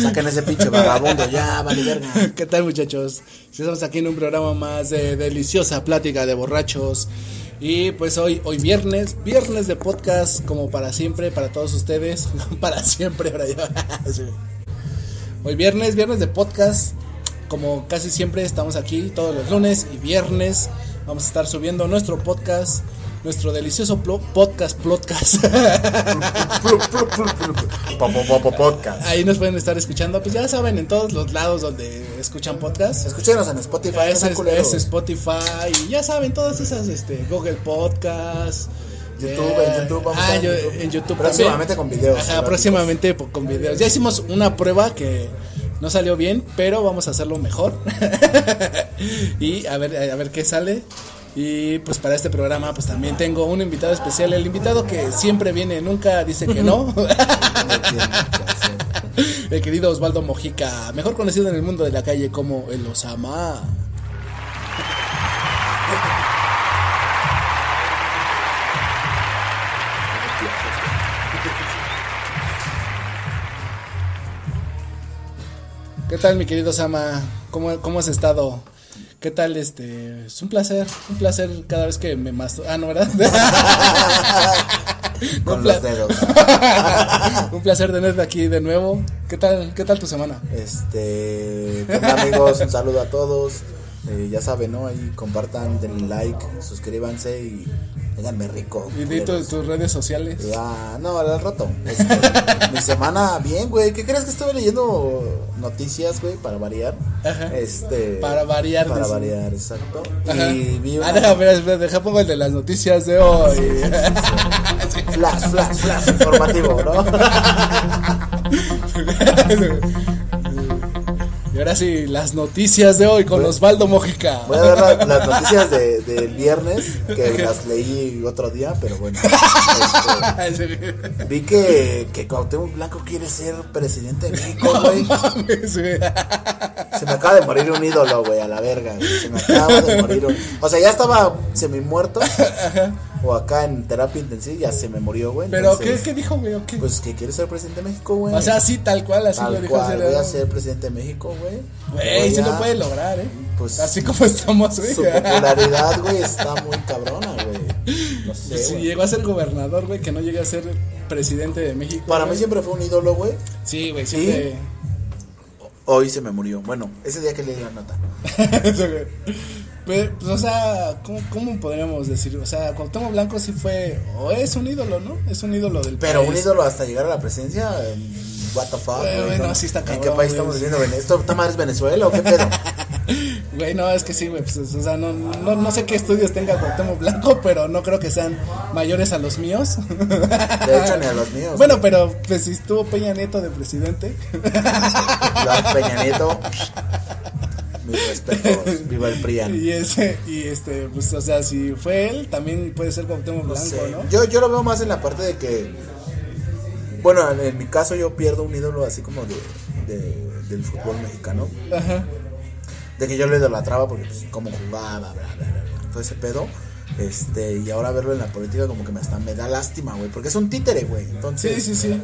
Saquen ese pinche vagabundo, ya, vale verga. ¿Qué tal muchachos? Estamos aquí en un programa más de deliciosa plática de borrachos. Y pues hoy, hoy viernes, viernes de podcast como para siempre, para todos ustedes. para siempre, ahora ya. Hoy viernes, viernes de podcast. Como casi siempre estamos aquí todos los lunes y viernes. Vamos a estar subiendo nuestro podcast nuestro delicioso podcast podcast. Ahí nos pueden estar escuchando, pues ya saben, en todos los lados donde escuchan podcast. Escúchenos en Spotify. Es, Spotify y ya saben, todas esas, este, Google Podcast. YouTube, en YouTube vamos ah, yo, YouTube. Próximamente con videos. Ajá, próximamente con videos. Ya hicimos una prueba que no salió bien, pero vamos a hacerlo mejor. y a ver, a ver qué sale. Y pues para este programa pues también tengo un invitado especial, el invitado que siempre viene, nunca dice que no. el querido Osvaldo Mojica, mejor conocido en el mundo de la calle como el Osama. ¿Qué tal mi querido Osama? ¿Cómo, cómo has estado? ¿Qué tal? Este, es un placer, un placer cada vez que me masturbo. Ah, no, ¿verdad? Con los dedos. un placer tenerte aquí de nuevo. ¿Qué tal, qué tal tu semana? Este, amigos, un saludo a todos. Eh, ya saben, ¿no? Ahí compartan, denle like, suscríbanse y Díganme rico. ¿Y de tus redes sociales? Ya, no, al rato. Este, mi semana, bien, güey. ¿Qué crees que estuve leyendo noticias, güey, para variar? Ajá. Este. Para variar. Para variar, exacto. Y vi una... Ah, deja, espera, deja pongo el de las noticias de hoy. flash, flash, flash informativo, ¿no? Y ahora sí, las noticias de hoy con Osvaldo Mojica. Voy a ver las noticias del de, viernes, que las leí otro día, pero bueno. Este, vi que, que Cuauhtémoc Blanco quiere ser presidente de México, güey. Se me acaba de morir un ídolo, güey, a la verga. Se me acaba de morir un... O sea, ya estaba semi muerto. Ajá o acá en terapia intensiva ya se me murió, güey. ¿Pero ¿qué, qué dijo, güey? Pues que quiere ser presidente de México, güey. O sea, así tal cual, así lo dijo. Cual, voy a ser presidente de México, güey. Güey, sí lo puede lograr, ¿eh? Pues, así como estamos, güey. Su popularidad, güey, está muy cabrona, güey. No sé, pues si llegó a ser gobernador, güey, que no llegue a ser presidente de México. Para mí siempre fue un ídolo, güey. Sí, güey, siempre. Hoy se me murió. Bueno, ese día que leí la nota. Pues, o sea, ¿cómo, ¿cómo, podríamos decir? O sea, Cuauhtémoc Blanco sí fue, o es un ídolo, ¿no? Es un ídolo del Pero un ídolo hasta llegar a la presidencia, what the fuck. no, sí está ¿En qué país estamos viviendo? ¿Esto está es Venezuela o qué pedo? Güey, no, es que sí, güey, pues, o sea, no, no, no sé qué estudios tenga Cuauhtémoc Blanco, pero no creo que sean mayores a los míos. De hecho, ni a los míos. Bueno, pero pues si estuvo Peña Nieto de presidente. Peña Nieto. Mis respetos, viva el PRIAN. Y ese, y este, pues, o sea, si fue él, también puede ser Cuauhtémoc Blanco, ¿no? Yo, yo lo veo más en la parte de que, bueno, en, mi caso yo pierdo un ídolo así como de, del fútbol mexicano. Ajá. De que yo lo idolatraba porque, pues, como jugaba, bla, bla, bla, todo ese pedo. Este, y ahora verlo en la política como que me hasta me da lástima, güey, porque es un títere, güey. Entonces, sí, sí, sí.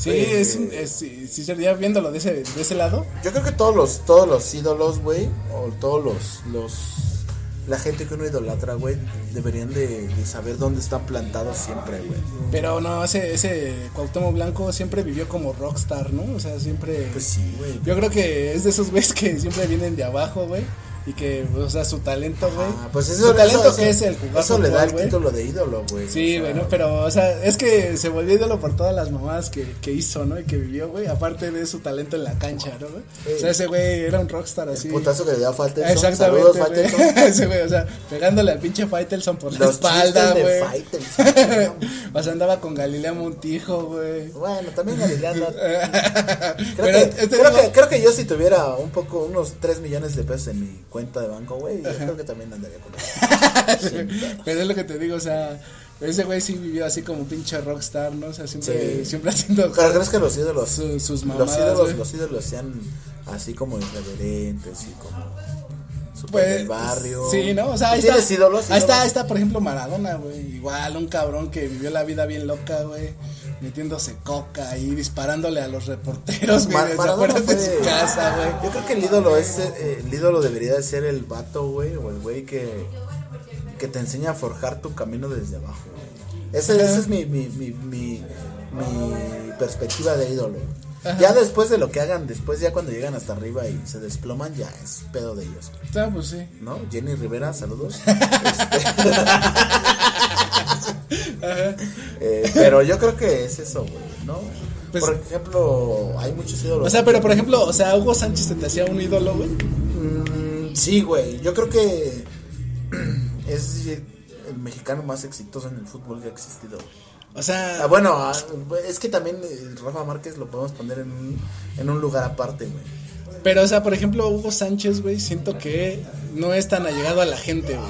Sí, es, es, sí, sería viéndolo de ese, de ese lado. Yo creo que todos los, todos los ídolos, güey, o todos los, los, la gente que uno idolatra, güey, deberían de, saber dónde están plantados siempre, güey. Pero no, ese, ese Cuauhtémoc Blanco siempre vivió como rockstar, ¿no? O sea, siempre... Pues sí, güey. Yo creo que es de esos güeyes que siempre vienen de abajo, güey y que, o sea, su talento, güey. Ah, pues eso, su talento que es el jugar Eso le da el título de ídolo, güey. Sí, güey, pero, o sea, es que se volvió ídolo por todas las mamadas que, que hizo, ¿no? Y que vivió, güey, aparte de su talento en la cancha, ¿no, güey? O sea, ese güey era un rockstar así. El putazo que le dio a Faitelson. Exactamente. Saludos, ese güey, o sea, pegándole al pinche Faitelson por la espalda, güey. o sea, andaba con Galilea Montijo, güey. Bueno, también Galilea no. creo, que, este creo, que, creo que yo si tuviera un poco, unos 3 millones de pesos en mi cuenta de banco, güey, yo creo que también andaría con eso. Pero es lo que te digo, o sea, ese güey sí vivió así como pinche rockstar, ¿no? O sea, siempre, siempre haciendo. Pero crees que los ídolos, sus mamadas, los ídolos, los ídolos sean así como irreverentes y como pues, del barrio. Sí, ¿no? O sea, ahí está, ídolos, Ahí está, está, por ejemplo, Maradona, güey. Igual, un cabrón que vivió la vida bien loca, güey. Metiéndose coca y disparándole a los reporteros, güey, desde de su casa, güey. Yo creo que el ídolo es eh, el ídolo debería de ser el vato, güey, o el güey que, que te enseña a forjar tu camino desde abajo. esa es mi, mi, mi, mi, mi perspectiva de ídolo. Ajá. Ya después de lo que hagan, después ya cuando llegan hasta arriba y se desploman, ya es pedo de ellos, Ah, pues sí. ¿no? Jenny Rivera, saludos. Ajá. Eh, pero yo creo que es eso, güey, ¿no? Pues- por ejemplo, hay muchos ídolos. O sea, pero por ejemplo, o sea, Hugo Sánchez se te hacía un ídolo, güey. Mm, sí, güey. Yo creo que es el mexicano más exitoso en el fútbol que ha existido. O sea, Ah, bueno, ah, es que también Rafa Márquez lo podemos poner en un, en un lugar aparte, güey. Pero o sea, por ejemplo, Hugo Sánchez, güey, siento que no es tan allegado a la gente, güey.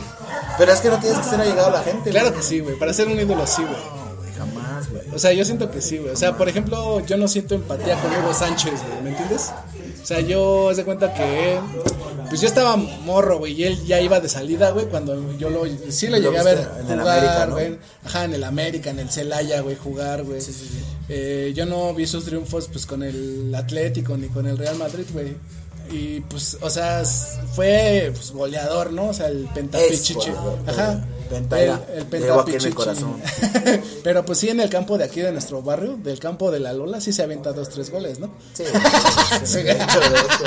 Pero es que no tienes que ser allegado a la gente, Claro güey. que sí, güey, para ser un ídolo sí, güey. No, güey, jamás, güey. O sea, yo siento que sí, güey. O sea, por ejemplo, yo no siento empatía con Hugo Sánchez, güey, ¿me entiendes? O sea, yo se cuenta que pues yo estaba morro, güey, y él ya iba de salida, güey, cuando yo lo sí lo Lo llegué a ver en el jugar, América, ¿no? güey. Ajá, en el América, en el Celaya, güey, jugar, güey. Sí, sí, sí. Eh, yo no vi sus triunfos pues con el Atlético ni con el Real Madrid, güey. Y pues, o sea, fue pues, goleador, ¿no? O sea, el pentapichichi. Ajá. Penta era. Llevo aquí en mi corazón. Pero pues sí, en el campo de aquí de nuestro barrio, del campo de la Lola, sí se avienta dos, tres goles, ¿no? Sí, sí, de hecho, de hecho.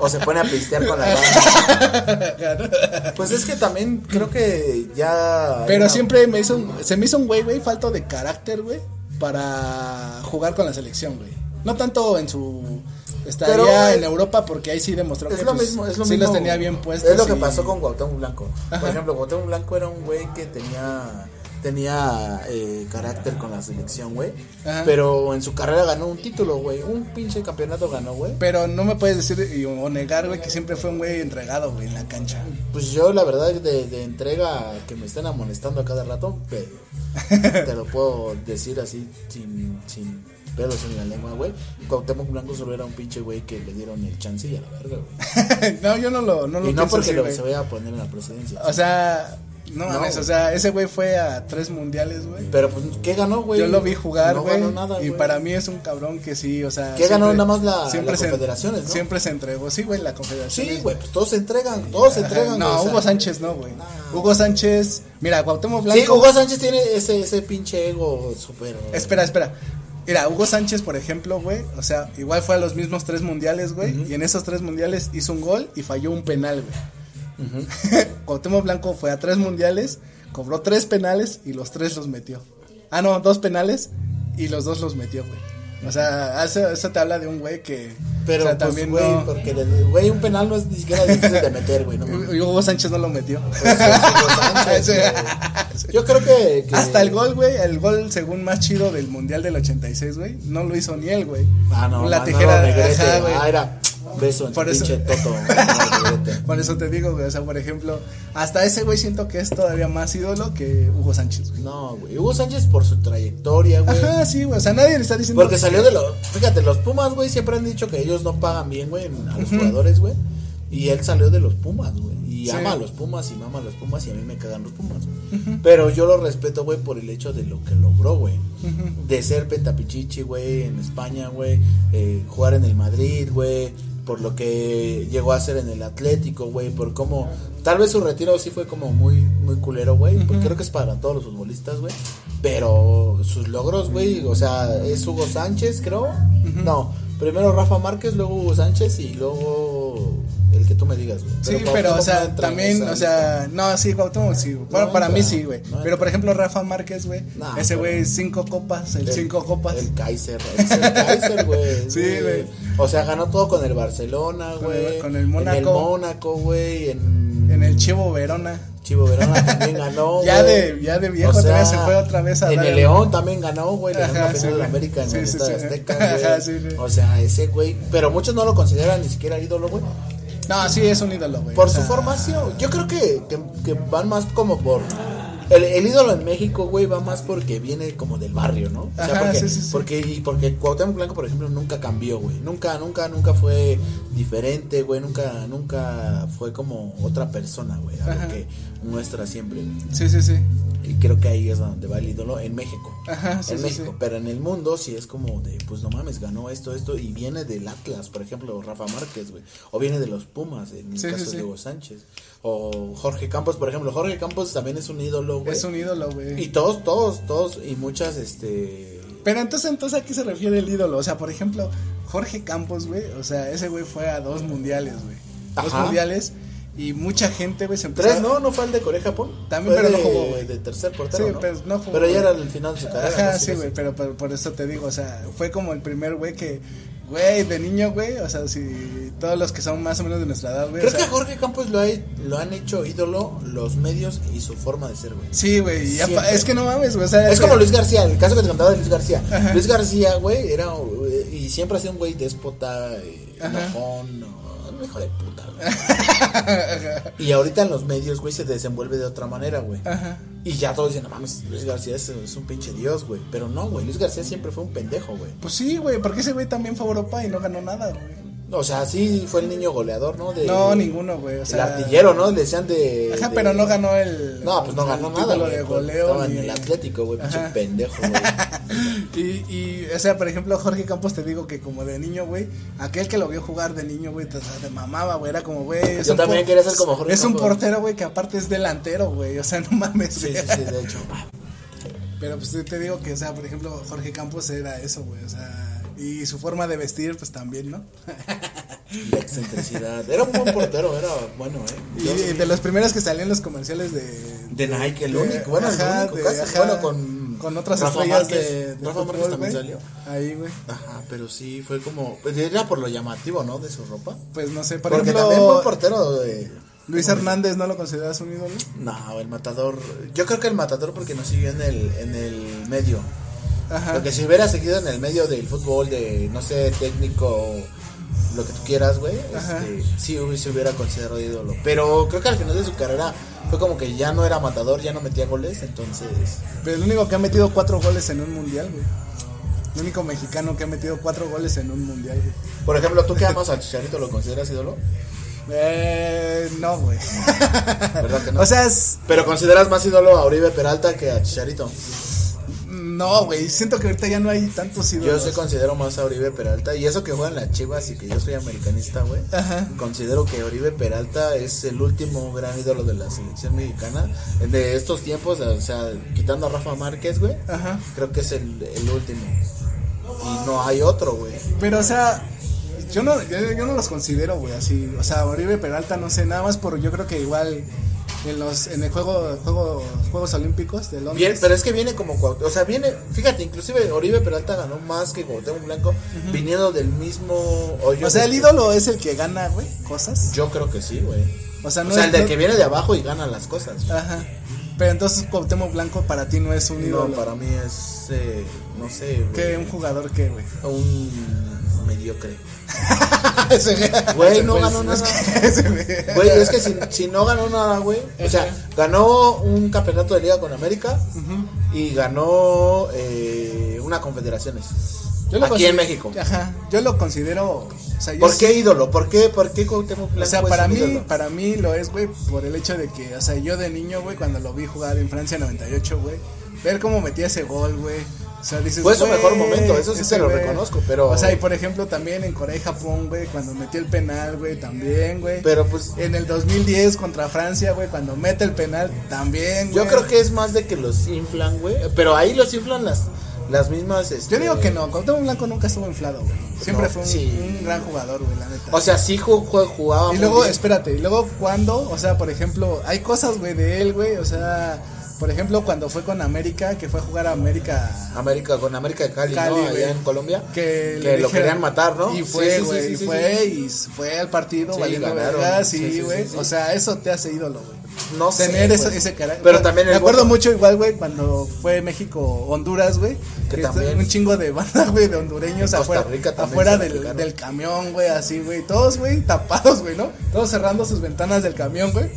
O se pone a pistear con la banda. Pues es que también creo que ya. Pero una- siempre me hizo, un- se me hizo un güey, güey, falto de carácter, güey, para jugar con la selección, güey. No tanto en su estaría Pero, en Europa porque ahí sí demostró Es que lo pues, mismo, es lo sí mismo. los tenía bien puestos. Es lo que y- pasó con Cuauhtémoc Blanco. Por ejemplo, Cuauhtémoc Blanco era un güey que tenía tenía eh, carácter con la selección, güey. Pero en su carrera ganó un título, güey. Un pinche campeonato ganó, güey. Pero no me puedes decir o negar, güey, que siempre fue un güey entregado, güey, en la cancha. Pues yo, la verdad, de, de entrega que me estén amonestando a cada rato, te, te lo puedo decir así, sin, sin pelos en la lengua, güey. Cuauhtémoc Blanco solo era un pinche güey que le dieron el chance y a la verga, güey. no, yo no lo, no lo y no pienso porque así, lo, se vaya a poner en la presidencia. O sea, no No, mames, o sea, ese güey fue a tres mundiales, güey. Pero pues, ¿qué ganó, güey? Yo lo vi jugar, No güey. nada, y para mí es un cabrón que sí, o sea. ¿Qué ganó nada más la- las se- confederaciones, no? Siempre se entregó, sí, güey, la confederación. Sí, güey, pues todos se entregan, todos se entregan. No. Hugo Sánchez no, güey. No. Hugo Sánchez, mira, Cuauhtémoc Blanco. Sí, Hugo Sánchez tiene ese, ese pinche ego súper. Espera, espera. Mira, Hugo Sánchez, por ejemplo, güey, o sea, igual fue a los mismos tres mundiales, güey, y en esos tres mundiales hizo un gol y falló un penal, güey. Cuauhtémoc Blanco fue a tres mundiales, cobró tres penales y los tres los metió. Ah, no, dos penales y los dos los metió, güey. O sea, eso, eso te habla de un güey que... Pero, o sea, pues, también güey, no- porque, güey, un penal no es ni siquiera difícil de meter, güey. No, Hugo Sánchez no lo metió. Pues, es Hugo Sánchez, Sí. güey. Yo creo que, que- Hasta el gol, güey, el gol según más chido del Mundial del 86, güey, no lo hizo ni él, güey. Ah, no, la tijera de Negrete. ajá, güey. Ah, era beso en Por eso- pinche toto. Por eso te digo, güey, o sea, por ejemplo, hasta ese güey siento que es todavía más ídolo que Hugo Sánchez, güey. No, güey. Hugo Sánchez por su trayectoria, güey. Ajá, sí, güey, o sea, nadie le está diciendo Porque salió de los. Fíjate, los Pumas, güey, siempre han dicho que ellos no pagan bien, güey, a los jugadores, güey. Y él salió de los Pumas, güey. Y Sí. ama a los Pumas y mama a los Pumas y a mí me cagan los Pumas. Pero yo lo respeto, güey, por el hecho de lo que logró, güey. De ser pentapichichi, güey, en España, güey. eh, jugar en el Madrid, güey. Por lo que llegó a ser en el Atlético, güey. Por cómo. Tal vez su retiro sí fue como muy, muy culero, güey. Porque creo que es para todos los futbolistas, güey. Pero sus logros, güey. O sea, es Hugo Sánchez, creo. No. Primero Rafa Márquez, luego Hugo Sánchez y luego el que tú me digas, güey. Sí, pero, o sea, también, o sea, no, sí, Cuauhtémoc sí. güey. Bueno, No para mí sí, güey. no pero, por ejemplo, Rafa Márquez, güey, Nah, ese güey, cinco copas, el, lista. cinco copas. El Kaiser, el güey. Sí, güey. O sea, ganó todo con el Barcelona, güey. el- con el En el Mónaco. Mónaco, güey. En, En el Chivo Verona. Chivo Verona también ganó, Ya de- ya de viejo O sea, se fue otra vez a En el el- León también ganó, güey. Le ganó la final de. América en Sí, el sí, Estadio sí. Azteca, güey. Ajá, sí, sí. O sea, ese güey. Pero muchos no lo consideran ni siquiera ídolo, güey. No, sí, es un ídolo, güey. Por o su formación. Yo creo que, que, que van más como por. El, el ídolo en México, güey, va más porque viene como del barrio, ¿no? O sea, Ajá, porque, sí, sí, sí. porque, y porque Cuauhtémoc Blanco, por ejemplo, nunca cambió, güey. Nunca, nunca, nunca fue diferente, güey. Nunca, nunca fue como otra persona, güey. A lo que muestra siempre. Sí, sí, sí. Y creo que ahí es donde va el ídolo en México. Ajá, sí, en sí, México, sí. pero en el mundo sí es como de, pues no mames, ganó esto, esto, y viene del Atlas, por ejemplo, Rafa Márquez, güey, o viene de los Pumas, en el caso de Hugo Sánchez, o Jorge Campos, por ejemplo, Jorge Campos también es un ídolo, güey, Es un ídolo, güey. y todos, todos, todos, y muchas, este, Pero entonces, entonces, ¿a qué se refiere el ídolo? O sea, por ejemplo, Jorge Campos, güey. O sea, ese güey fue a dos mundiales, güey. Dos Ajá. mundiales. Y mucha gente, güey, se empezó tres, ¿no? ¿No fue el de Corea Japón? También, Fue pero no de- jugó, güey. De tercer portero, Sí, ¿no? pero no jugó, Pero ya era el final de su carrera. Ajá, ¿no? sí, güey, pero, pero por eso te digo, o sea, fue como el primer güey que, güey, de niño, güey, o sea, si todos los que son más o menos de nuestra edad, güey, Creo o sea, que Jorge Campos lo, hay- lo han hecho ídolo los medios y su forma de ser, güey. sí, güey, es que no mames, güey, o sea, Es como Luis García, el caso que te contaba de Luis García. Ajá. Luis García, güey, era eh, y siempre ha sido un güey déspota, eh, enojón, hijo de puta. güey. y ahorita en los medios, güey, se desenvuelve de otra manera, güey. Ajá. Y ya todos dicen, no mames, Luis García es, es un pinche dios, güey. Pero no, güey, Luis García siempre fue un pendejo, güey. Pues sí, güey, porque ese güey también fue a Europa y no ganó nada, güey. O sea, sí fue el niño goleador, ¿no? De, No, ninguno, güey, o el sea, artillero, ¿no? Le decían de. Ajá, de- pero no ganó el No, pues no ganó nada, güey. de goleo Estaba en el Atlético, güey, pinche pendejo, güey. Y, y, o sea, por ejemplo, Jorge Campos te digo que como de niño, güey, aquel que lo vio jugar de niño, güey, te, te mamaba, güey, era como, güey, es Yo un también por- quería ser como Jorge Es un portero, güey, que aparte es delantero, güey, o sea, no mames. Sí, sí, sí, de hecho. Pero pues te digo que, o sea, por ejemplo, Jorge Campos era eso, güey, o sea, y su forma de vestir, pues también, ¿no? La excentricidad. Era un buen portero, era bueno, ¿eh? Y de, los primeros que salían los comerciales de... de Nike, el único. Bueno, ajá, el único de- casi. ajá, bueno, con. con otras Rafa estrellas Márquez. de, de Rafa Márquez también salió. Ahí, güey. Ajá, pero sí fue como. pues, Era por lo llamativo, ¿no? De su ropa. Pues no sé, por Porque ejemplo, también buen portero de. Luis Hernández, ¿no lo consideras un ídolo? No, el matador. Yo creo que el matador porque no siguió en el, en el medio. Ajá. Porque si hubiera seguido en el medio del fútbol, de no sé, técnico, lo que tú quieras, güey, este, sí se hubiera considerado ídolo. Pero creo que al final de su carrera fue como que ya no era matador, ya no metía goles, entonces. Pero el único que ha metido cuatro goles en un mundial, güey. El único mexicano que ha metido cuatro goles en un mundial, güey. Por ejemplo, ¿tú que amas al Chicharito lo consideras ídolo? Eh, no, güey. ¿Verdad que no? O sea, es. Pero consideras más ídolo a Uribe Peralta que a Chicharito. No, güey. Siento que ahorita ya no hay tantos Yo ídolos. sí considero más a Oribe Peralta. Y eso que juegan las chivas y que yo soy americanista, güey. Ajá. Considero que Oribe Peralta es el último gran ídolo de la selección mexicana. De estos tiempos, o sea, quitando a Rafa Márquez, güey. Ajá. Creo que es el, el último. Y no hay otro, güey. Pero, o sea, yo no, yo, yo no los considero, güey, así. O sea, Oribe Peralta, no sé, nada más por. Yo creo que igual en los en el juego, juego Juegos Olímpicos de Londres. Bien, pero es que viene como Cuau- o sea, viene, fíjate, inclusive Oribe Peralta ganó más que Cuauhtémoc Blanco viniendo del mismo hoyo o sea, el ídolo es el que gana, güey, cosas. Yo creo que sí, güey. O sea, O el del no- que viene de abajo y gana las cosas. Ajá. Pero entonces Cuauhtémoc Blanco para ti no es un ídolo. No, para mí es, eh, no sé, güey, ¿Qué? ¿Un jugador qué, güey? un mediocre. Güey, no pues, ganó nada. güey. Es que si, si no ganó nada, güey. O sea, ganó un campeonato de liga con América y ganó eh, una confederaciones. Yo lo Aquí en México. Ajá. Yo lo considero. O sea, yo ¿Por qué ídolo? ¿Por qué, por qué Cuauhtémoc O Blanco sea, es para mí, ídolo? para mí lo es, güey, por el hecho de que, o sea, yo de niño, güey, cuando lo vi jugar en Francia 98, güey, ver cómo metía ese gol, güey. O sea, dices, Fue su mejor momento, eso sí te lo reconozco, pero- O sea, y por ejemplo, también en Corea y Japón, güey, cuando metió el penal, güey, también, güey. Pero pues En el 2010 contra Francia, güey, cuando mete el penal, también, yo güey. creo que es más de que los inflan, güey. Pero ahí los inflan las, las mismas. este, Yo digo que no, Cuauhtémoc Blanco nunca estuvo inflado, güey. Siempre No, fue un, sí. un gran jugador, güey, la neta. O sea, sí ju- ju- jugaba. Y luego, espérate, y luego cuando, o sea, por ejemplo, hay cosas, güey, de él, güey, o sea, por ejemplo, cuando fue con América, que fue a jugar a América, América, con América de Cali, Cali, ¿no? Allá en Colombia. que, lo querían matar, ¿no? Y fue, sí, sí, güey, sí, y fue, y fue al partido Sí, valiendo verga, Sí, güey, o sea, eso te hace ídolo, güey. No sé. Tener ese, ese carácter. Pero también Me el acuerdo Bozo- mucho igual, güey, cuando fue México-Honduras, güey. Que que también- Un chingo de banda, güey, de hondureños afuera, afuera del, del camión, güey, así, güey. Todos, güey, tapados, güey, ¿no? Todos cerrando sus ventanas del camión, güey.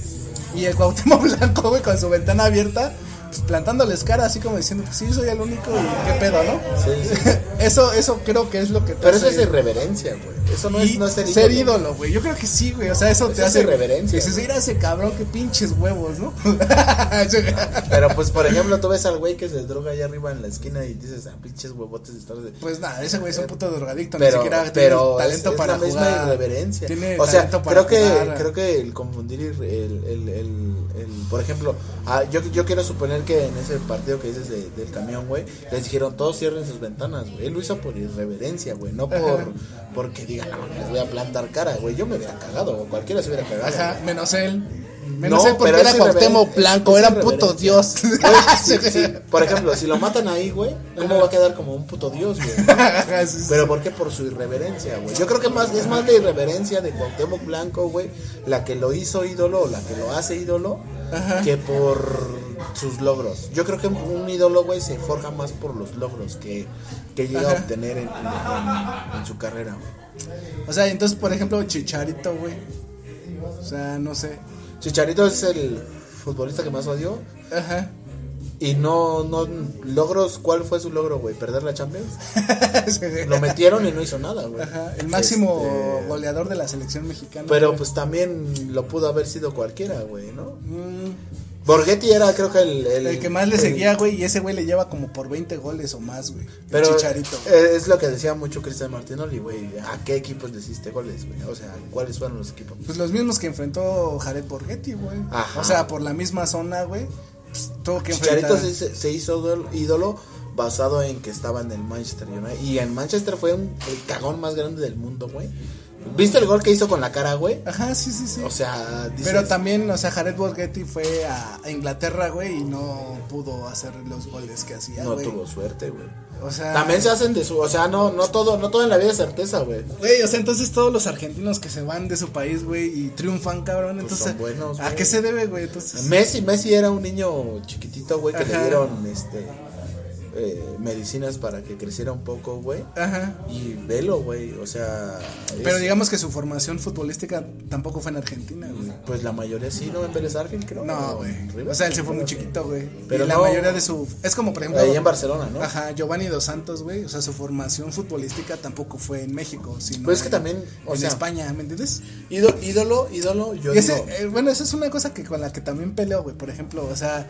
Y el Cuauhtémoc Blanco, güey, con su ventana abierta, pues, plantándoles cara, así como diciendo, pues sí, soy el único y qué pedo, ¿no? Sí, sí. eso, eso creo que es lo que te Pero eso es irreverencia, güey. Eso no es, no es ser, ser ídolo, güey. Yo creo que sí, güey. O sea, eso, te hace. reverencia. Dices, mira ese cabrón, qué pinches huevos, ¿no? Pero pues, por ejemplo, tú ves al güey que se droga allá arriba en la esquina y dices, ah, pinches huevotes. De... Pues nada, ese güey es un puto drogadicto. Pero, ni siquiera pero tiene talento para es la misma irreverencia. o sea, creo que, creo que el confundir el, el, el, por ejemplo, ah, yo, yo quiero suponer que en ese partido que dices del camión, güey, les dijeron todos cierren sus ventanas, güey. Él lo hizo por irreverencia, güey, no por porque digan, no, les voy a plantar cara, güey. Yo me hubiera cagado, o cualquiera se hubiera cagado. Ajá, menos él. Menos él porque era Cuauhtémoc Blanco, era un puto dios. Por ejemplo, si lo matan ahí, güey, ¿cómo va a quedar como un puto dios, güey? Pero ¿por qué? Por su irreverencia, güey. Yo creo que más es más la irreverencia de Cuauhtémoc Blanco, güey, la que lo hizo ídolo, la que lo hace ídolo, que por sus logros. Yo creo que un ídolo, güey, se forja más por los logros que, que llega a obtener en, en, su carrera, O sea, entonces, por ejemplo, Chicharito, güey. O sea, no sé. Chicharito es el futbolista que más odió. Ajá. Y no, no, logros, ¿cuál fue su logro, güey? ¿Perder la Champions? Lo metieron y no hizo nada, güey. Ajá, el máximo este, goleador de la selección mexicana. Pero pues también lo pudo haber sido cualquiera, güey, ¿no? Mm. Borghetti era creo que el... El, que más le seguía, güey, y ese güey le lleva como por 20 goles o más, güey. Pero Chicharito. Es lo que decía mucho Cristian Martinoli, güey. ¿A qué equipos le hiciste goles, güey? O sea, ¿cuáles fueron los equipos? Pues los mismos que enfrentó Jared Borghetti, güey. O sea, por la misma zona, güey. Pues, tuvo que Chicharito se, hizo ídolo basado en que estaba en el Manchester United. Y en Manchester fue un, el cagón más grande del mundo, güey. ¿Viste el gol que hizo con la cara, güey? Ajá, sí, sí, sí. O sea, Pero también, o sea, Jared Borghetti fue a, Inglaterra, güey, y no pudo hacer los goles que hacía, No tuvo suerte, güey. O sea, también se hacen de su, o sea, no no todo no todo en la vida es certeza, güey. Güey, o sea, entonces todos los argentinos que se van de su país, güey, y triunfan, cabrón, pues entonces son buenos, ¿A qué se debe, güey? Entonces Messi, Messi era un niño chiquitito, güey, que le dieron este eh, medicinas para que creciera un poco, güey. Ajá. Y velo, güey, o sea... Pero digamos que su formación futbolística tampoco fue en Argentina, güey. Pues la mayoría sí, ¿no? En Vélez creo. No, güey. O sea, él se fue muy chiquito, güey. Pero la mayoría de su... Es como, por ejemplo... Ahí en Barcelona, ¿no? Ajá, Giovanni Dos Santos, güey. O sea, su formación futbolística tampoco fue en México, sino... Pues es que también... O en España, ¿me entiendes? Ídolo, ídolo, ídolo yo digo... Eh, bueno, esa es una cosa que con la que también peleo, güey. Por ejemplo, o sea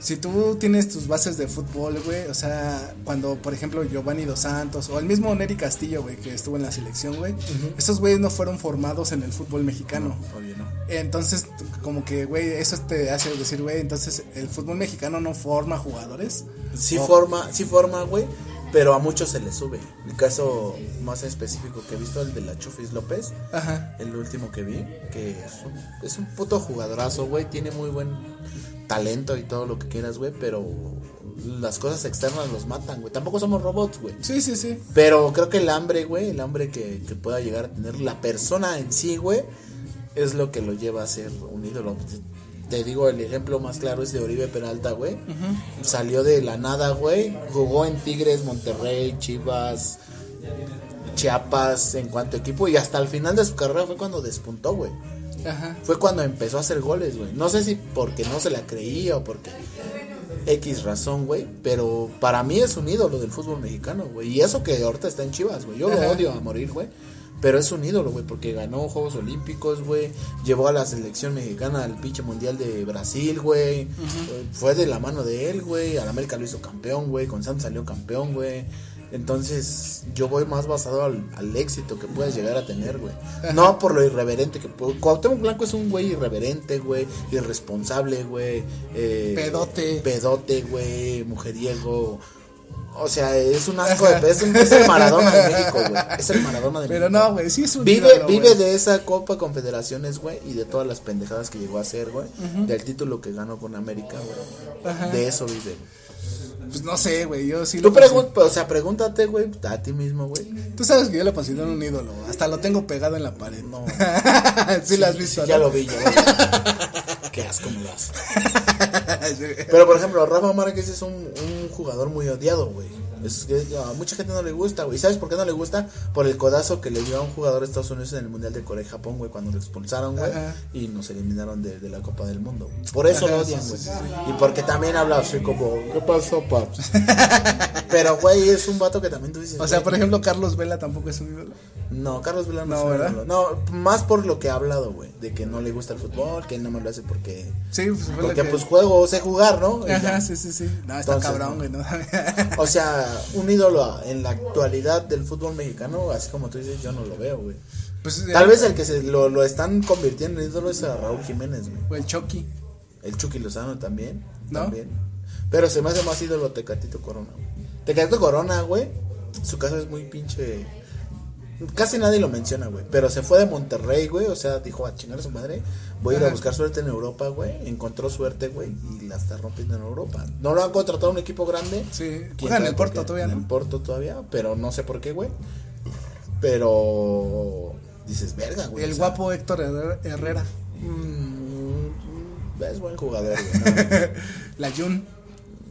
si tú tienes tus bases de fútbol, güey, o sea, cuando, por ejemplo, Giovanni Dos Santos o el mismo Neri Castillo, güey, que estuvo en la selección, güey, esos güeyes no fueron formados en el fútbol mexicano. No, no. Entonces, como que, güey, eso te hace decir, güey, entonces el fútbol mexicano no forma jugadores. Sí forma, sí forma, güey, pero a muchos se les sube. El caso más específico que he visto, el de la Chufis López, Ajá. el último que vi, que es un, es un puto jugadorazo, güey, tiene muy buen talento y todo lo que quieras, güey, pero las cosas externas los matan, güey. Tampoco somos robots, güey. Sí, sí, sí. Pero creo que el hambre, güey, el hambre que, pueda llegar a tener la persona en sí, güey, es lo que lo lleva a ser un ídolo. Te digo, el ejemplo más claro es de Oribe Peralta, güey. Salió de la nada, güey. Jugó en Tigres, Monterrey, Chivas, Chiapas, en cuanto equipo. Y hasta el final de su carrera fue cuando despuntó, güey. Fue cuando empezó a hacer goles, güey. No sé si porque no se la creía o porque X razón, güey. Pero para mí es un ídolo del fútbol mexicano, güey. Y eso que ahorita está en Chivas, güey. Yo lo odio a morir, güey. Pero es un ídolo, güey, porque ganó Juegos Olímpicos, güey. Llevó a la selección mexicana al pinche mundial de Brasil, güey. Fue de la mano de él, güey. Al América lo hizo campeón, güey. Con Santos salió campeón, güey. Entonces, yo voy más basado al, éxito que puedes llegar a tener, güey. No por lo irreverente que Cuauhtémoc Blanco es un güey irreverente, güey, irresponsable, güey. Eh, pedote. Pedote, güey, mujeriego. O sea, es un asco de es, es el Maradona de México, güey. Es el Maradona de Pero México. no, güey, sí es un Vive, vive de esa Copa Confederaciones, güey, y de todas las pendejadas que llegó a hacer, güey. Del título que ganó con América, güey. De eso vive. Pues no sé, güey, yo sí Tú preguntas, o sea, pregúntate, güey, a ti mismo, güey. Tú sabes que yo lo considero un ídolo, hasta lo tengo pegado en la pared. No. sí, lo has visto, Ya lo vi, ya lo vi. Qué asco me das. Pero por ejemplo, Rafa Márquez es un, un jugador muy odiado, güey. Es, a mucha gente no le gusta, güey. ¿Sabes por qué no le gusta? Por el codazo que le dio a un jugador de Estados Unidos en el Mundial de Corea y Japón, güey, cuando lo expulsaron, güey. Y nos eliminaron de, la Copa del Mundo. Por eso lo odian, güey. y porque también habla así como, ¿qué pasó, paps? Pero, güey, es un vato que también tú dices. O sea, por ejemplo, Carlos Vela tampoco es un ídolo. No, Carlos Vela no, No, es ¿verdad? No, más por lo que ha hablado, güey. De que no le gusta el fútbol, que no me lo hace porque. Sí, pues Porque que- pues juego, sé jugar, ¿no? Y Ajá, ya. sí, sí, sí. No, está Entonces, cabrón, güey, ¿no? O sea, un ídolo en la actualidad del fútbol mexicano, así como tú dices, yo no lo veo, güey. pues, Tal eh, vez el que se lo, lo están convirtiendo en ídolo es a Raúl Jiménez, güey. o el Chucky. El Chucky Lozano también. ¿No? También. Pero se me hace más ídolo Tecatito Corona. güey. Tecatito Corona, güey. Su caso es muy pinche. Casi nadie lo menciona, güey. Pero se fue de Monterrey, güey. O sea, dijo a chingar a su madre. Voy a ir a buscar suerte en Europa, güey. Encontró suerte, güey. Y la está rompiendo en Europa. No lo han contratado un equipo grande. Sí, ¿Quién juega en el por Porto todavía, En ¿no? el Porto todavía. Pero no sé por qué, güey. Pero. Dices, verga, güey. El o sea, guapo Héctor Herrera- Herrera. mm, es buen jugador, güey. ¿no? La Jun.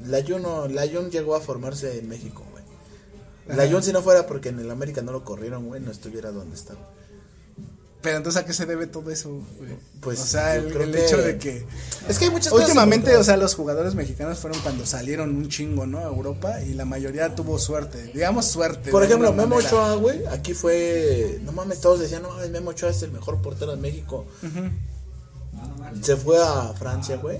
La Jun, no- la Jun llegó a formarse en México. La Jun si no fuera porque en el América no lo corrieron, güey, no estuviera donde está. Pero entonces, ¿a qué se debe todo eso, güey? Pues, o sea, el, creo el que- hecho de que Es que hay muchas cosas últimamente, o sea, los jugadores mexicanos fueron cuando salieron un chingo, ¿no? A Europa y la mayoría tuvo suerte. Digamos suerte. Por ejemplo, Memo. Ochoa, güey, aquí fue, no mames, todos decían, no mames, Memo Ochoa es el mejor portero de México. Se fue a Francia, güey.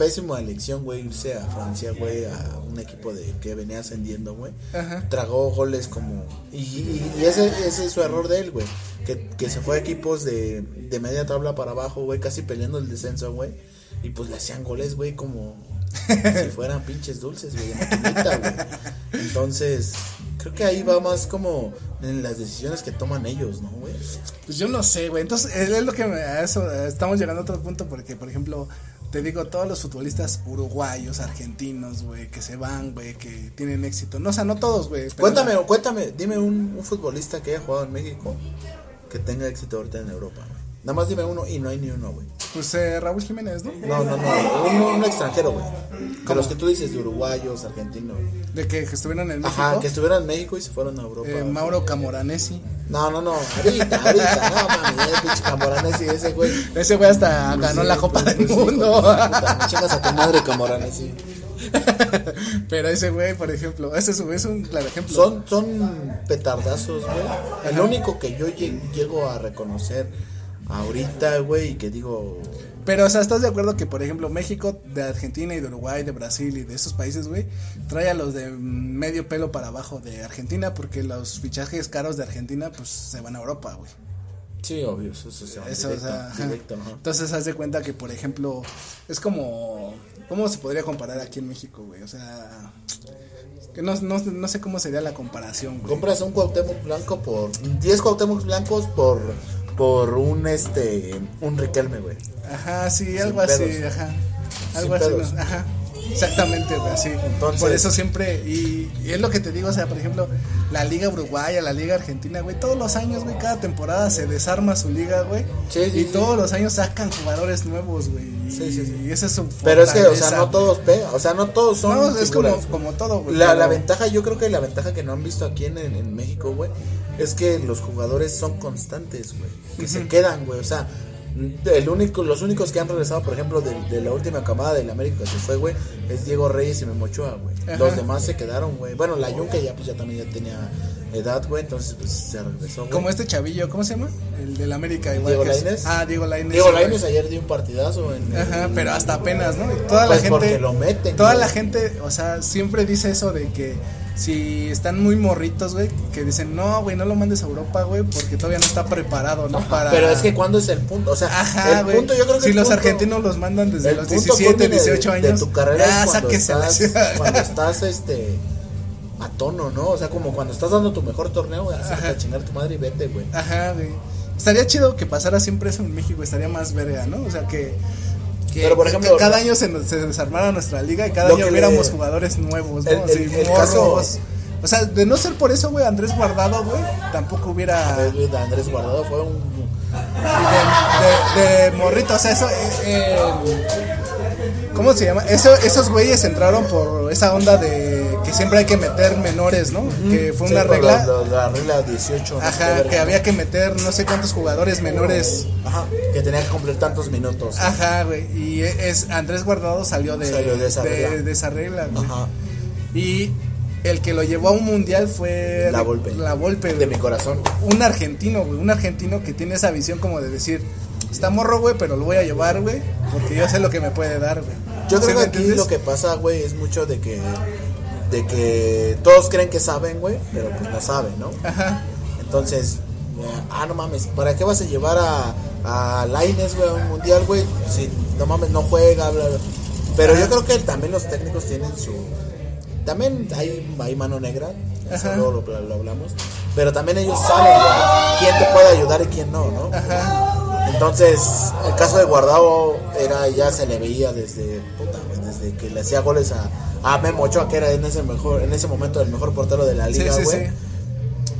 Pésima elección, güey, irse a Francia, güey, a un equipo de que venía ascendiendo, güey. Ajá. Tragó goles como... Y, y- y ese, ese es su error de él, güey. Que, que se fue a equipos de, de media tabla para abajo, güey, casi peleando el descenso, güey. Y pues le hacían goles, güey, como si fueran pinches dulces, güey, maquinita, güey. Entonces, creo que ahí va más como en las decisiones que toman ellos, ¿no, güey? Pues yo no sé, güey. Entonces, es lo que me, a eso estamos llegando a otro punto porque, por ejemplo, te digo, todos los futbolistas uruguayos, argentinos, güey, que se van, güey, que tienen éxito. No, o sea, no todos, güey. Cuéntame, cuéntame, dime un, un futbolista que haya jugado en México que tenga éxito ahorita en Europa. Nada más dime uno y no hay ni uno, güey. Pues eh, Raúl Jiménez, ¿no? No, no, no, un, un extranjero, güey. De los que tú dices, de uruguayos, argentinos. De que, que estuvieron en México. Ajá, que estuvieron en México y se fueron a Europa. Eh, Mauro Camoranesi. No, no, no, ahorita, ahorita, no mames, el pinche Camoranesi ese güey. Ese güey hasta Pues ganó sí, la Copa pues, del pues sí, Mundo. me chingas a tu madre Camoranesi. Pero ese güey, por ejemplo, ese es, un claro ejemplo. Son, son petardazos, güey. El único que yo lle- llego a reconocer ahorita, güey, que digo, Pero, o sea, ¿estás de acuerdo que, por ejemplo, México, de Argentina y de Uruguay, de Brasil y de esos países, güey, trae a los de medio pelo para abajo de Argentina porque los fichajes caros de Argentina, pues, se van a Europa, güey. sí, obvio, eso, eso, eso, directo, o sea, directo. Entonces, haz de cuenta que, por ejemplo, es como, ¿cómo se podría comparar aquí en México, güey? O sea, que no, no, no sé cómo sería la comparación, güey. Compras un Cuauhtémoc blanco por 10 Cuauhtémoc blancos por por un este un Riquelme, güey. Ajá, sí, Sin algo así, pedos. ajá. Sin Algo así, pedos. ¿no? ajá. Exactamente, güey, así. Entonces- Por eso siempre, y, y es lo que te digo, o sea, por ejemplo, la Liga Uruguaya, la Liga Argentina, güey, todos los años, güey, cada temporada se desarma su liga, güey. Sí, sí, y sí. todos los años sacan jugadores nuevos, güey. Y, Sí, sí, sí. y esa es su Pero es que, o sea, no todos pegan, o sea, no todos son No, es como, figuras. como todo, güey. La, ventaja, yo creo que la ventaja que no han visto aquí en, en, en México, güey, es que los jugadores son constantes, güey. Que se quedan, güey. O sea, el único, los únicos que han regresado, por ejemplo, de, de la última camada del América que se fue, güey, es Diego Reyes y Memo Ochoa, güey. Los demás se quedaron, güey. Bueno, la que ya, pues, ya también ya tenía edad, güey, entonces pues se regresó, güey. Como este chavillo, ¿cómo se llama? El del América, igual. Diego Lainez. Ah, Diego Lainez. Diego. Lainez ayer dio un partidazo en... Ajá, pero hasta apenas, ¿no? Y toda Pues la porque gente. lo meten, Toda güey. la gente, o sea, siempre dice eso de que si están muy morritos, güey, que dicen, no, güey, no lo mandes a Europa, güey, porque todavía no está preparado, ¿no? Para. Pero es que cuando es el punto, o sea, Ajá, el güey. punto yo creo que si los punto- argentinos los mandan desde los punto 17, culmine de- 18 años. de tu carrera ya, es cuando estás, cuando estás este a tono, ¿no? O sea, como cuando estás dando tu mejor torneo, güey, a chingar tu madre y vete, güey. Ajá, güey. Estaría chido que pasara siempre eso en México, estaría más verga, ¿no? O sea, que. Que- Pero, por que ejemplo, cada año se, se desarmara nuestra liga y cada año le- jugadores nuevos, ¿no? El- caso- O sea, de no ser por eso, güey, Andrés Guardado, güey, tampoco hubiera. Andrés Guardado fue un de, de- de morrito, o sea, eso. eh, eh, ¿Cómo se llama? Eso, esos güeyes entraron por esa onda de que siempre hay que meter menores, ¿no? Que fue una regla. La, la- la regla 18. no Ajá, que había que meter no sé cuántos jugadores menores. Ajá, que tenía que cumplir tantos minutos. Ajá, güey. Y es Andrés Guardado salió de, Salió de esa regla. de esa regla, güey. Ajá. Y el que lo llevó a un mundial fue La Volpe. La Volpe, De mi corazón. Un argentino, güey, un argentino que tiene esa visión como de decir, está morro, güey, pero lo voy a llevar, güey, porque yo sé lo que me puede dar, güey. Yo ¿Sí creo que aquí lo que pasa, güey, es mucho de que de que todos creen que saben, güey, pero pues no saben, ¿no? Ajá. Entonces, eh, ah, no mames, ¿para qué vas a llevar a, a Laines, güey, a un mundial, güey? Si no mames, no juega, bla, bla. Pero yo creo que también los técnicos tienen su. También hay, hay mano negra, eso lo, lo hablamos. Pero también ellos saben güey, quién te puede ayudar y quién no, ¿no? Ajá. Entonces, el caso de Guardado era ya se le veía desde puta, güey, que le hacía goles a, a Memo Ochoa, que era en ese mejor en ese momento el mejor portero de la Sí, liga, sí, güey. sí.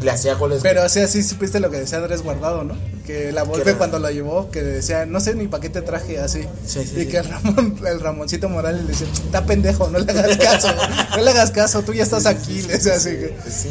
Le hacía goles. Pero así, así supiste lo que decía Andrés Guardado, ¿no? Que la Volpe cuando lo llevó, que decía, no sé ni para qué te traje así. Sí, sí, y que el Ramón, el Ramoncito Morales le decía, está pendejo, no le hagas caso, no le hagas caso, tú ya estás aquí, le decía así.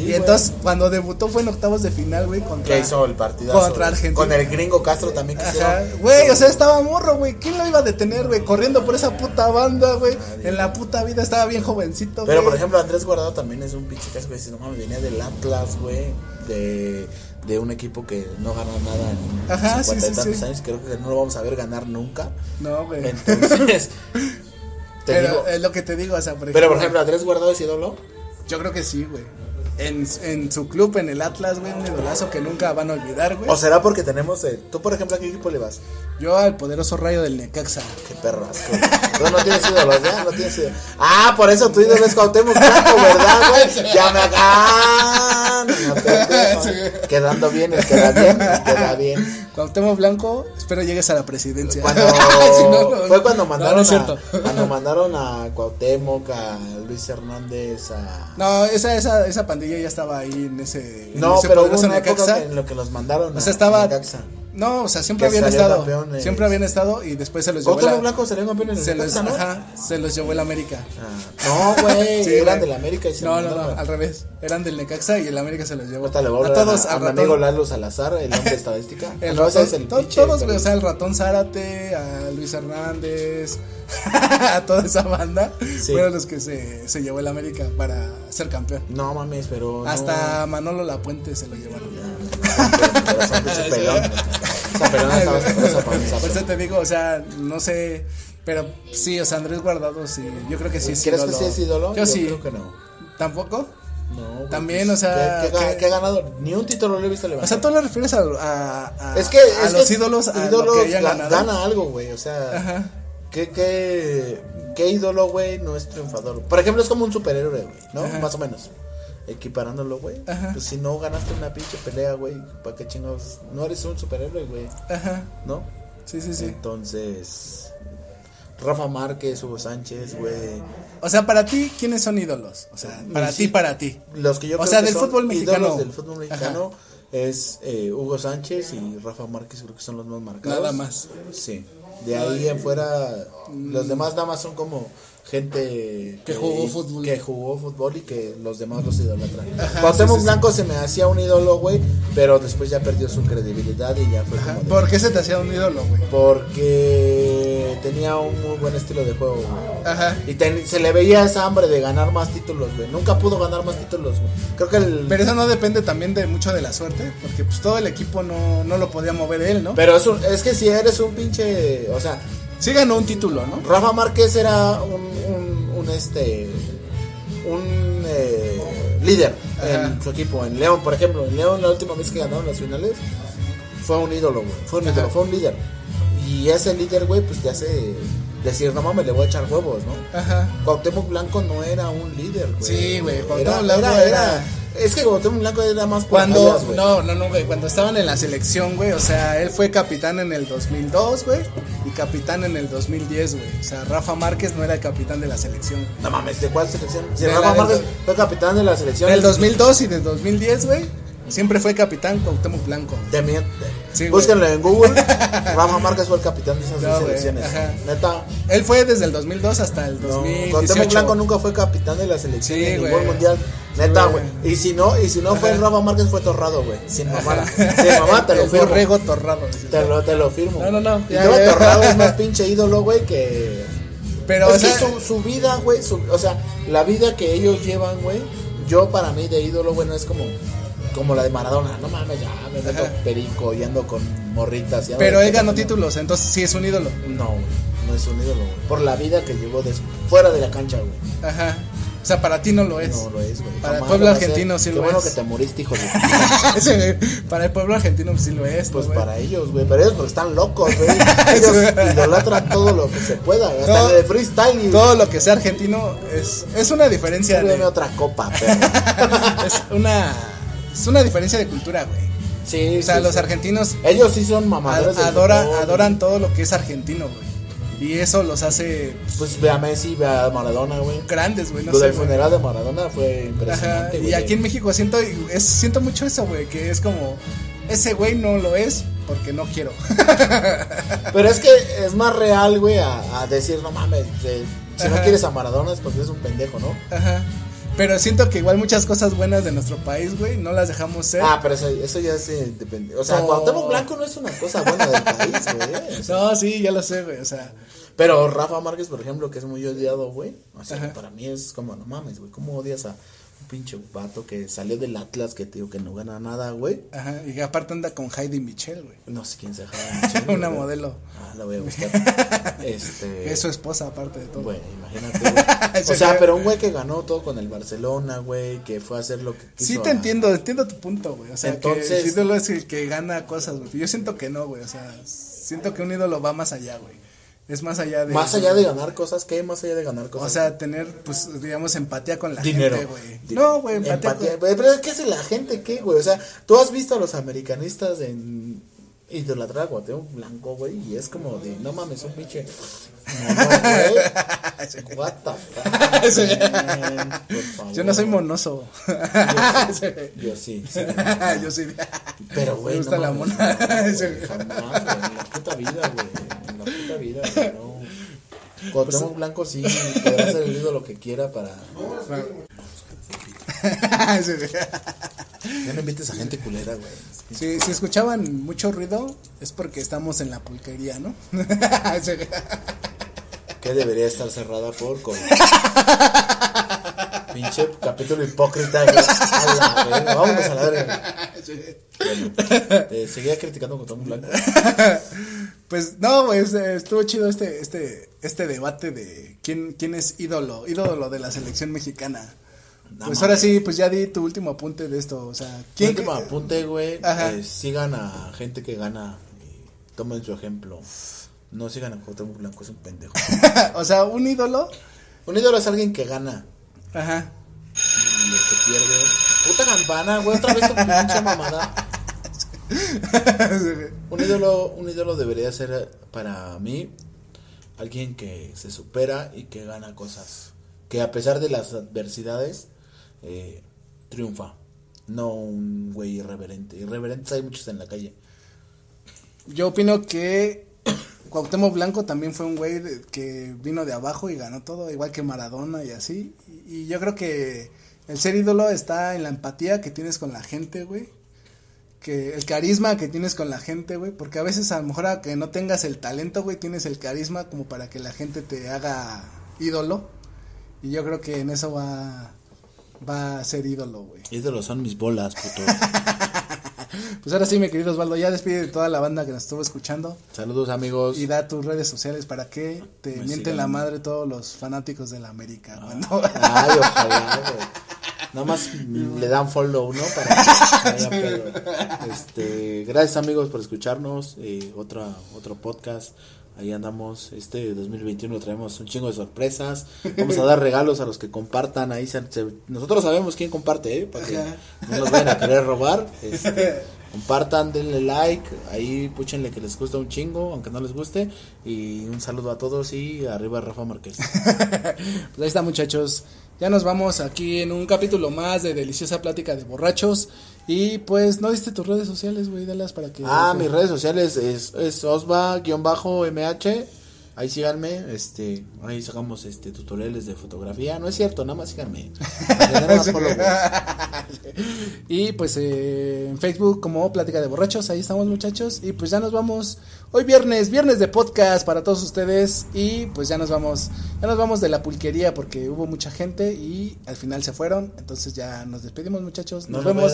y entonces cuando debutó fue en octavos de final, güey, contra... que hizo el partido contra Argentina. con el gringo Castro también que Ajá, güey, o sea, estaba morro, güey. ¿Quién lo iba a detener, güey? Corriendo por esa puta banda, güey. En la puta vida estaba bien jovencito, Pero por ejemplo, Andrés Guardado también es un pinche güey. Si no mames, venía del Atlas, güey. De, de un equipo que no gana nada en Ajá, sí, 50 y tantos sí. años. Creo que no lo vamos a ver ganar nunca. No, güey. Entonces, te Pero digo. es lo que te digo, o sea, por Pero por ejemplo, Andrés Guardado es ídolo. Yo creo que sí, güey. En, en su club, en el Atlas, güey, un idolazo que nunca van a olvidar, güey. O será porque tenemos. eh, Tú, por ejemplo, ¿a qué equipo le vas? Yo al poderoso rayo del Necaxa. Qué perro asco. Tú no tienes ídolos, ¿ya? No tienes ídolos. Ah, por eso tu ídolo es Cuauhtémoc Blanco, ¿verdad, güey? Ya me ah, no, pendejo. Quedando bien, el queda bien, el queda bien. Cuauhtémoc Blanco, espero llegues a la presidencia. Cuando, Si no, no, fue cuando no, mandaron no es a, cierto. cuando mandaron a Cuauhtémoc, a Luis Hernández, a No, esa, esa, esa pandilla ya estaba ahí en ese. en No, ese pero hubo una época que en lo que los mandaron O sea, a estaba- Necaxa. No, o sea, siempre habían estado. campeones. Siempre habían estado y después se los llevó. Cuauhtémoc la- Blanco en el se los, ¿no? ajá, se los llevó el América. Ah, no, güey, Sí, eran del América y se No, no, no, al revés. Eran del Necaxa y el América se los llevó. Le voy a todos, a, al ratón. amigo Lalo Salazar, el hombre de estadística. El No, ratón, es el to- todos, güey, o sea, el ratón Zárate, a Luis Hernández, a toda esa banda, Sí. fueron los que se, se llevó el América para ser campeón. No mames, pero. no. Hasta Manolo Lapuente se lo llevaron. Por eso te digo, o sea, no sé, pero sí, o sea, Andrés Guardado, sí, yo creo que sí es ¿Crees que ídolo. sí es ídolo? Yo, sí. creo que no. ¿Tampoco? No, güey, También, pues, o sea, ¿Qué, qué, que- ha ganado? Ni un título le he visto levantar. O sea, tú le refieres a, a, a- es que, a es los que ídolos, a ídolos lo que ganado. gana algo, güey. O sea, Ajá. ¿qué, qué, qué ídolo, güey, no es triunfador? Por ejemplo, es como un superhéroe, güey, ¿no? Ajá. Más o menos. Equiparándolo, güey. Ajá. Pues si no ganaste una pinche pelea, güey, ¿para qué chingados? No eres un superhéroe, güey, Ajá. ¿no? Sí, sí, sí. Entonces, Rafa Márquez, Hugo Sánchez, güey. O sea, para ti, ¿quiénes son ídolos? O sea, para Sí. ti, para ti. Los que yo O creo sea, que del son fútbol mexicano. ídolos del fútbol mexicano es eh, Hugo Sánchez y Rafa Márquez, creo que son los más marcados. Nada más. Sí. De ahí en fuera, los demás nada más son como gente Que jugó fútbol. que jugó fútbol y que los demás los idolatran. Cuauhtémoc sí, sí, sí. Blanco se me hacía un ídolo, güey, pero después ya perdió su credibilidad y ya fue Ajá. como de- ¿Por qué se te hacía un ídolo, güey? porque tenía un muy buen estilo de juego, güey. Ajá. Y ten- se le veía esa hambre de ganar más títulos, güey. Nunca pudo ganar más títulos, güey. Creo que el. Pero eso no depende también de mucho de la suerte, porque pues todo el equipo no, no lo podía mover él, ¿no? Pero es, un- es que si eres un pinche. O sea, Sí ganó un título, ¿no? Rafa Márquez era un. un, un, este. Un. eh, líder Ajá. en su equipo. En León, por ejemplo. En León, la última vez que ganaron las finales. Fue un ídolo, güey. Fue un Ajá. ídolo, fue un líder. Y ese líder, güey, pues ya se. Decir, no mames, le voy a echar huevos, ¿no? Ajá. Cuauhtémoc Blanco no era un líder, güey. Sí, güey, Cuauhtémoc Blanco era, era- era- Es que Cuauhtémoc Blanco era más por Cuando, fallas, güey. no, no, no, güey, cuando estaban en la selección, güey, o sea, él fue capitán en el 2002, güey, y capitán en el 2010, güey. O sea, Rafa Márquez no era el capitán de la selección. güey. No mames, ¿de cuál selección? Si De Rafa Márquez fue capitán de la selección. Del 2002 y del 2010, güey, siempre fue capitán Cuauhtémoc Blanco. De Sí. Búsquenlo en Google. Rafa Márquez fue el capitán de esas No, dos selecciones. ajá. Neta. Él fue desde el 2002 hasta el No, 2018. Cuauhtémoc Blanco nunca fue capitán de la selección Sí, en ningún mundial. Neta, güey. güey. Y si no, y si no fue Ajá. Rafa Márquez fue Torrado, güey. Sin mamá. Ajá. Sin mamá te lo El firmo. borrego torrado. Te lo, te lo firmo. No, no, no, ya. Torrado es más pinche ídolo, güey, que. Pero, es o sea, que su, su vida, güey, o sea, la vida que ellos llevan, güey, yo para mí de ídolo, bueno, es como como la de Maradona, no mames, ya me meto perico y ando con morritas. Y Pero él ganó títulos, entonces sí es un ídolo. No, güey, no es un ídolo, güey. Por la vida que llevó de, fuera de la cancha, güey. Ajá. O sea, para ti no lo es. No lo es, güey. Para el pueblo argentino sí Qué lo bueno es. que te moriste, hijo de para el pueblo argentino sí lo es. Pues para ellos, güey. Pero ellos porque están locos, güey. Ellos idolatran todo lo que se pueda. Hasta Todo- de freestyle. Y... Todo lo que sea argentino es, es una diferencia Sírveme de, otra copa, perro. es una es una diferencia de cultura, güey. Sí, O sea, sí, los sí. argentinos Ellos sí son ad- mamadores. adora- fútbol, adoran todo lo que es argentino, güey. Y eso los hace Pues ve a Messi, ve a Maradona, güey. grandes, güey. No Lo del funeral de Maradona fue Ajá, impresionante, y güey. aquí en México siento es, siento mucho eso, güey, que es como ese güey no lo es porque no quiero. Pero es que es más real, güey, a, a decir, no mames, eh, si no Ajá. quieres a Maradona es porque eres un pendejo, ¿no? Ajá. Pero siento que igual muchas cosas buenas de nuestro país, güey, no las dejamos ser. Ah, pero eso, eso ya es independiente. O sea, Oh. Cuauhtémoc Blanco no es una cosa buena del país, güey. O sea, no, sí, ya lo sé, güey, o sea, Pero Rafa Márquez, por ejemplo, que es muy odiado, güey. O sea, Ajá. para mí es como, no mames, güey, ¿cómo odias a un pinche vato que salió del Atlas que te digo que no gana nada, güey? ajá, y aparte anda con Heidi Michelle, güey. No sé quién se deja. Una modelo. Ah, la voy a buscar. este. Es su esposa, aparte de todo. Bueno, imagínate, güey. O sea, pero un güey que ganó todo con el Barcelona, güey, que fue a hacer lo que quiso. Sí te a- entiendo, entiendo tu punto, güey. O sea, Entonces- que el ídolo es el que gana cosas, güey. Yo siento que no, güey. O sea, siento que un ídolo va más allá, güey. Es más allá de... Más allá de ganar cosas, ¿qué? Más allá de ganar cosas. O sea, tener, pues, digamos, empatía con la dinero. gente, güey. No, güey, empatía, empatía. con- Pero es que es la gente, ¿qué, güey? O sea, tú has visto a los americanistas en idolatrar a Cuauhtémoc Blanco, güey, y es como de, no mames, un pinche. No. What the fuck, man, por favor. Yo no soy monoso. Yo sí, sí. Yo sí. Pero, güey, Me gusta no la mona. no, jamás, güey, en la puta vida, güey. Vida, no. Cuauhtémoc Blanco sí podrá hacer el ídolo que quiera para. Ya no invites a gente culera, güey. Si, si escuchaban mucho ruido, es porque estamos en la pulquería, ¿no? Sí. Que debería estar cerrada por COVID. Pinche capítulo hipócrita, güey. A la Vámonos a la verga. Bueno, te seguía criticando con Tom Blanco. Pues no, güey, es- estuvo chido este, este, este debate de quién, quién es ídolo, ídolo de la selección mexicana. No pues ahora sí, pues ya di tu último apunte de esto, o sea, ¿Quién ¿quién que me apunte, güey? Eh, sigan a gente que gana y tomen su ejemplo. No sigan a Cuauhtémoc Blanco, es un pendejo. o sea, un ídolo, Un ídolo es alguien que gana ajá, y el que pierde. Puta campana, güey, otra vez tu pinche mamada. Un ídolo, un ídolo debería ser eh, para mí alguien que se supera y que gana cosas. Que a pesar de las adversidades, eh, triunfa. No un güey irreverente. Irreverentes hay muchos en la calle. yo opino que Cuauhtémoc Blanco también fue un güey que vino de abajo y ganó todo, igual que Maradona y así, y, y yo creo que el ser ídolo está en la empatía que tienes con la gente, güey, que el carisma que tienes con la gente, güey, porque a veces a lo mejor a que no tengas el talento, güey, tienes el carisma como para que la gente te haga ídolo. Y yo creo que en eso va va a ser ídolo, güey. Ídolos son mis bolas, puto. Pues ahora sí, mi querido Osvaldo, ya despide de toda la banda que nos estuvo escuchando Saludos, amigos. y da tus redes sociales para que te Me mienten sigan. la madre todos los fanáticos de la América, ¿no? Ay, ojalá, güey. Nada más le dan follow, ¿no? Para haya pedo. Este, gracias amigos por escucharnos. Eh, otra, otro podcast. Ahí andamos. Este 2021 traemos un chingo de sorpresas. Vamos a dar regalos a los que compartan. Ahí se- se- nosotros sabemos quién comparte, ¿eh? Para que Ajá. no nos vayan a querer robar. Este, compartan, denle like. Ahí púchenle que les gusta un chingo, aunque no les guste. Y un saludo a todos y arriba Rafa Márquez. Pues ahí está, muchachos. Ya nos vamos aquí en un capítulo más de Deliciosa Plática de Borrachos. Y pues, ¿no diste tus redes sociales, güey? Dalas para que. Ah, mis redes sociales es, es osva-mh. Ahí síganme, este, ahí sacamos este tutoriales de fotografía. No es cierto, nada más síganme. y pues eh, en Facebook como Plática de Borrachos, ahí estamos muchachos. Y pues ya nos vamos. Hoy viernes, viernes de podcast para todos ustedes. Y pues ya nos vamos, ya nos vamos de la pulquería porque hubo mucha gente y al final se fueron. Entonces ya nos despedimos muchachos. Nos, vemos.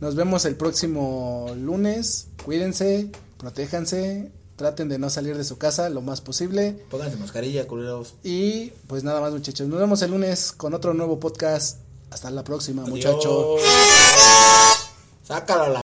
Nos vemos el próximo lunes. Cuídense, protéjanse Traten de no salir de su casa lo más posible. Pónganse mascarilla, culeros. Y pues nada más, muchachos. Nos vemos el lunes con otro nuevo podcast. Hasta la próxima, muchachos. Sácalo la